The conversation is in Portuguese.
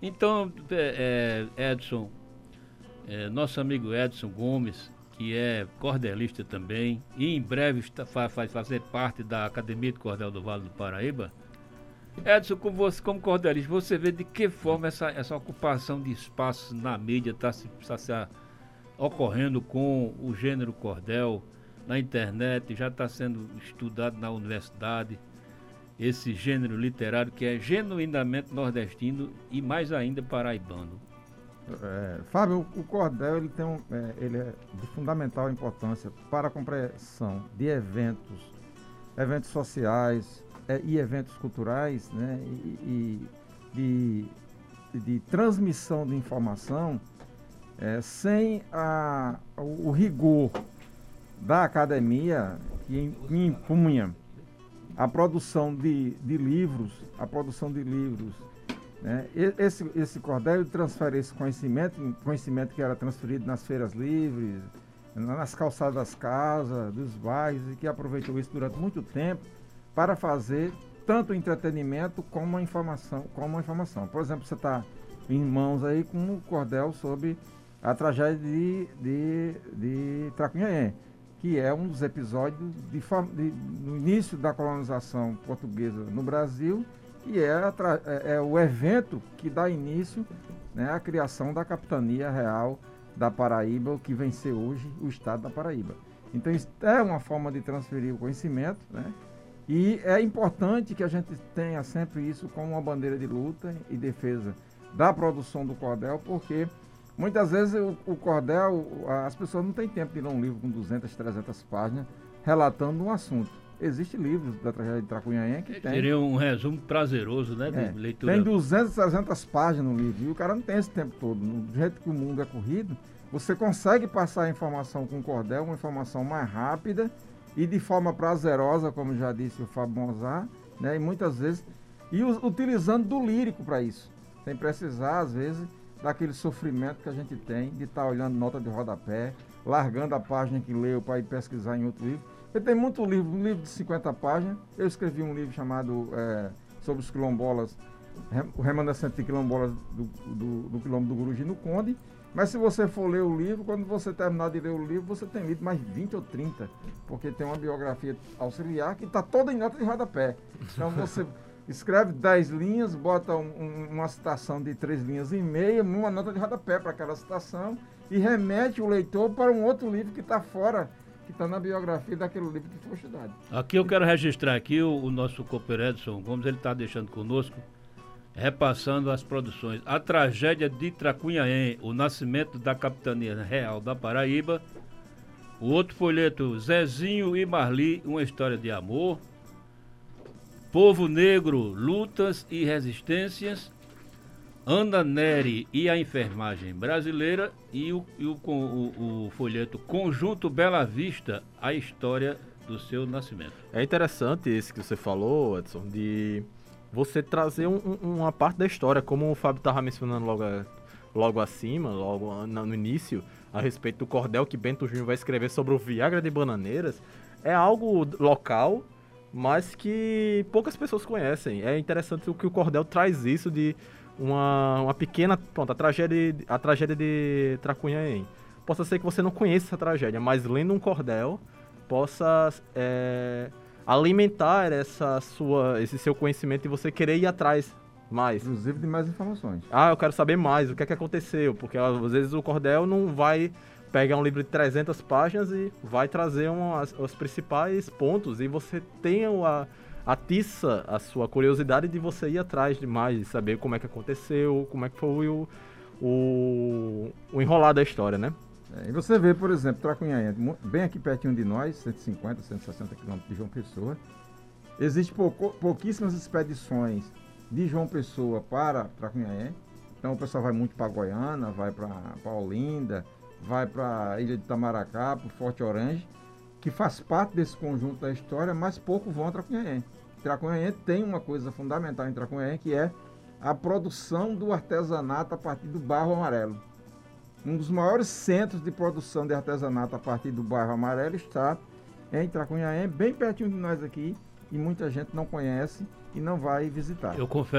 Então, é, é, Edson, é, nosso amigo Edson Gomes, que é cordelista também, e em breve está, vai fazer parte da Academia de Cordel do Vale do Paraíba. Edson, como, você, como cordelista, você vê de que forma essa, essa ocupação de espaços na mídia está se, tá se ocorrendo com o gênero cordel na internet, já está sendo estudado na universidade, esse gênero literário que é genuinamente nordestino e mais ainda paraibano. É, Fábio, o cordel ele tem um, é, ele é de fundamental importância para a compreensão de eventos, eventos sociais é, e eventos culturais, né, e, e de, de, transmissão de informação é, sem a, o, o, rigor da academia que impunha a produção de, de livros, a produção de livros né? Esse, esse cordel transfere esse conhecimento, conhecimento que era transferido nas feiras livres, nas calçadas das casas, dos bairros, e que aproveitou isso durante muito tempo para fazer tanto entretenimento como a informação. Como a informação. Por exemplo, você está em mãos aí com um cordel sobre a tragédia de, de, de Tracunhaém, que é um dos episódios de, de, no início da colonização portuguesa no Brasil e é, é, é, o evento que dá início né, à criação da Capitania Real da Paraíba, que vem ser hoje o Estado da Paraíba. Então, isso é uma forma de transferir o conhecimento, né? E é importante que a gente tenha sempre isso como uma bandeira de luta e defesa da produção do cordel, porque muitas vezes o, o cordel, as pessoas não têm tempo de ler um livro com 200, 300 páginas relatando um assunto. Existem livros da tragédia de Tracunhaém que tem. Seria um resumo prazeroso, né? De é, leitura. Tem 200, 300 páginas no livro. E o cara não tem esse tempo todo. Do jeito que o mundo é corrido, você consegue passar a informação com cordel, uma informação mais rápida e de forma prazerosa, como já disse o Fábio Mozart, né? E muitas vezes. E utilizando do lírico para isso. Sem precisar, às vezes, daquele sofrimento que a gente tem de estar tá olhando nota de rodapé, largando a página que leu para ir pesquisar em outro livro. Eu tenho muito livro, um livro de 50 páginas. Eu escrevi um livro chamado é, Sobre os quilombolas, o remanescente de quilombolas do, do, do quilombo do Guruji no Conde. Mas se você for ler o livro, quando você terminar de ler o livro, você tem lido mais 20 ou 30, porque tem uma biografia auxiliar que está toda em nota de rodapé. Então você escreve 10 linhas, bota um, um, uma citação de 3 linhas e meia, uma nota de rodapé para aquela citação e remete o leitor para um outro livro que está fora que está na biografia daquele livro que foi estudado. Aqui eu quero registrar aqui o, o nosso Cooper Edson Gomes, ele está deixando conosco, repassando as produções. A tragédia de Tracunhaém, o nascimento da capitania real da Paraíba. O outro folheto, Zezinho e Marli, uma história de amor. Povo Negro, lutas e resistências. Ana Neri e a enfermagem brasileira e o, e o, o, o folheto Conjunto Bela Vista, a história do seu nascimento. É interessante esse que você falou, Edson, de você trazer um, uma parte da história, como o Fábio estava mencionando logo, logo acima, logo no início, a respeito do cordel que Bento Júnior vai escrever sobre o Viagra de Bananeiras, é algo local, mas que poucas pessoas conhecem. É interessante o que o cordel traz isso de uma, uma pequena. Pronto, a tragédia, a tragédia de Tracunhaém. Possa ser que você não conheça essa tragédia, mas lendo um cordel, possa é, alimentar essa sua, esse seu conhecimento e você querer ir atrás mais. Inclusive de mais informações. Ah, eu quero saber mais, o que é que aconteceu, porque às vezes o cordel não vai pegar um livro de 300 páginas e vai trazer um, as, os principais pontos e você tem a, atiça a sua curiosidade de você ir atrás de mais, de saber como é que aconteceu, como é que foi o, o, o enrolar da história, né? É, e você vê, por exemplo, Tracunhaém, bem aqui pertinho de nós, 150, 160 quilômetros de João Pessoa, existem pouquíssimas expedições de João Pessoa para Tracunhaém. Então o pessoal vai muito para Goiânia, vai para Olinda, vai para a Ilha de Tamaracá, para o Forte Orange, que faz parte desse conjunto da história, mas pouco vão a Tracunhaém. Tracunhaém tem uma coisa fundamental em Tracunhaém, que é a produção do artesanato a partir do barro amarelo. Um dos maiores centros de produção de artesanato a partir do barro amarelo está em Tracunhaém, bem pertinho de nós aqui, e muita gente não conhece e não vai visitar. Eu confesso